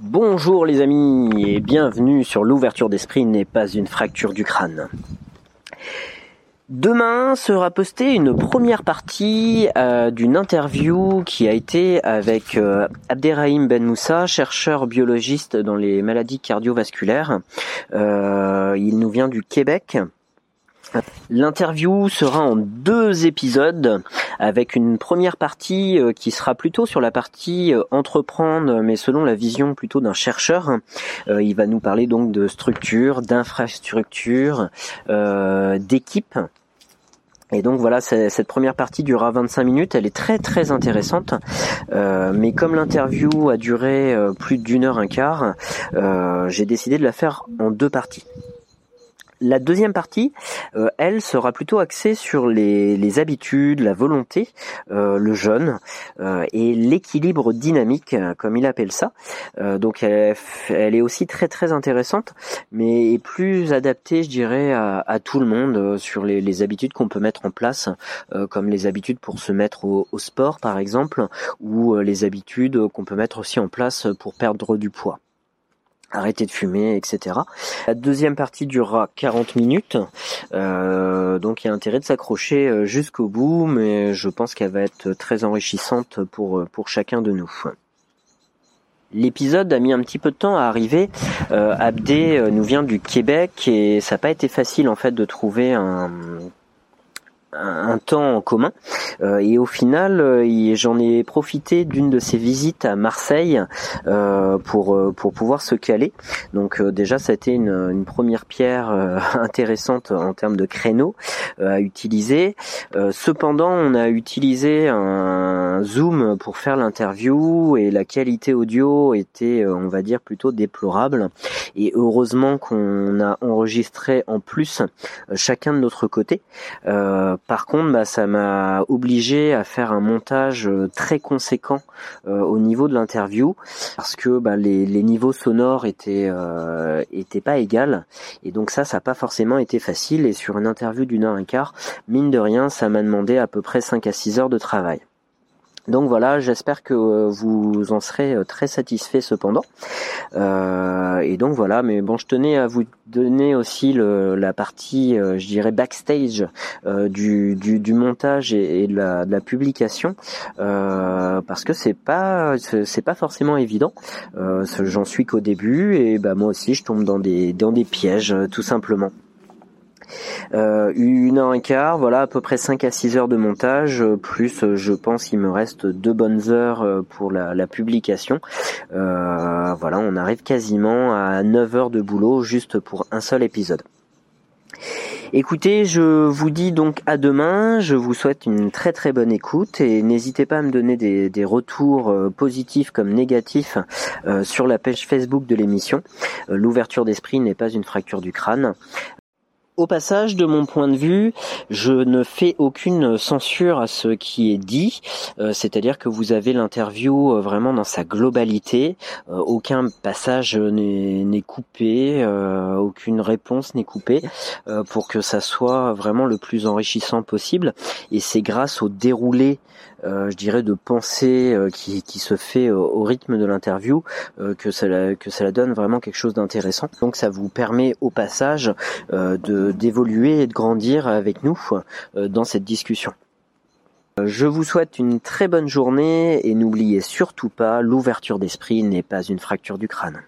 Bonjour les amis et bienvenue sur l'ouverture d'esprit n'est pas une fracture du crâne. Demain sera postée une première partie euh, d'une interview qui a été avec euh, Abderrahim Ben Moussa, chercheur biologiste dans les maladies cardiovasculaires. Euh, il nous vient du Québec. L'interview sera en deux épisodes avec une première partie euh, qui sera plutôt sur la partie euh, entreprendre mais selon la vision plutôt d'un chercheur. Euh, il va nous parler donc de structure, d'infrastructure, d'équipe. Et donc voilà, cette première partie durera 25 minutes, elle est très très intéressante. mais comme l'interview a duré plus d'une heure un quart, j'ai décidé de la faire en deux parties. La deuxième partie, euh, elle, sera plutôt axée sur les, habitudes, la volonté, euh, le jeûne euh, et l'équilibre dynamique, comme il appelle ça. donc elle, est aussi très très intéressante, mais est plus adaptée, je dirais, à, tout le monde sur les, habitudes qu'on peut mettre en place, comme les habitudes pour se mettre au, au sport, par exemple, ou les habitudes qu'on peut mettre aussi en place pour perdre du poids arrêter de fumer, etc. La deuxième partie durera 40 minutes, euh, donc il y a intérêt de s'accrocher euh, jusqu'au bout, mais je pense qu'elle va être très enrichissante pour, pour chacun de nous. L'épisode a mis un petit peu de temps à arriver. Euh, Abdé nous vient du Québec et ça n'a pas été facile en fait de trouver un un temps en commun euh, et au final euh, j'en ai profité d'une de ces visites à Marseille euh, pour pour pouvoir se caler. Donc déjà ça a été une, première pierre intéressante en termes de créneau à utiliser. Cependant on a utilisé un zoom pour faire l'interview et la qualité audio était on va dire plutôt déplorable. Et heureusement qu'on a enregistré en plus chacun de notre côté. Par contre, bah, ça m'a obligé à faire un montage euh, très conséquent euh, au niveau de l'interview parce que bah, les, niveaux sonores étaient euh, étaient pas égales et donc ça, ça n'a pas forcément été facile. Et sur une interview d'une heure et quart, mine de rien, ça m'a demandé à peu près 5 à 6 heures de travail. Donc voilà, j'espère que euh, vous en serez euh, très satisfait cependant. Euh, et donc voilà, mais bon, je tenais à vous donner aussi la partie, je dirais, backstage du, du, montage et, de, la, publication, parce que c'est pas c'est pas forcément évident. J'en suis qu'au début et bah moi aussi je tombe dans des dans des pièges tout simplement. Euh, une heure et quart, voilà à peu près 5 à 6 heures de montage, euh, plus euh, je pense il me reste deux bonnes heures pour la, publication. voilà, on arrive quasiment à 9 heures de boulot juste pour un seul épisode. Écoutez, je vous dis donc à demain, je vous souhaite une très très bonne écoute et n'hésitez pas à me donner des, retours positifs comme négatifs sur la page Facebook de l'émission. L'ouverture d'esprit n'est pas une fracture du crâne. Au passage, de mon point de vue, je ne fais aucune censure à ce qui est dit, euh, c'est-à-dire que vous avez l'interview euh, vraiment dans sa globalité, euh, aucun passage n'est coupé, aucune réponse n'est coupée, pour que ça soit vraiment le plus enrichissant possible. Et c'est grâce au déroulé, je dirais, de pensée qui, qui, se fait au rythme de l'interview que cela que cela donne vraiment quelque chose d'intéressant. Donc ça vous permet au passage de d'évoluer et de grandir avec nous euh, dans cette discussion. Euh, je vous souhaite une très bonne journée et n'oubliez surtout pas, l'ouverture d'esprit n'est pas une fracture du crâne.